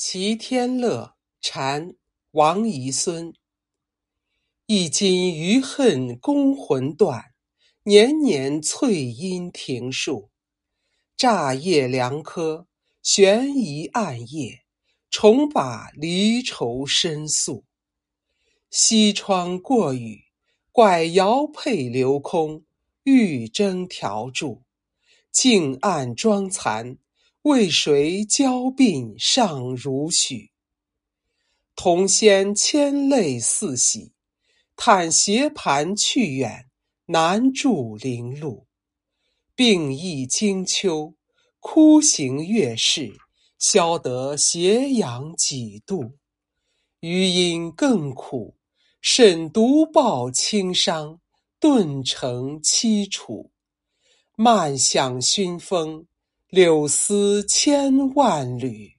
齐天乐，禅，王遗孙。一襟余恨攻魂断，年年翠阴庭树。乍叶凉柯，悬疑暗夜，重把离愁申诉。西窗过雨，怪瑶佩留空，玉筝调柱，镜暗妆残。为谁娇鬓尚如许？同仙千泪似洗，叹斜盘去远，难住林路。病亦经秋，哭行月事，消得斜阳几度。余音更苦，沈独抱轻伤，顿成凄楚。漫向熏风。柳丝千万缕。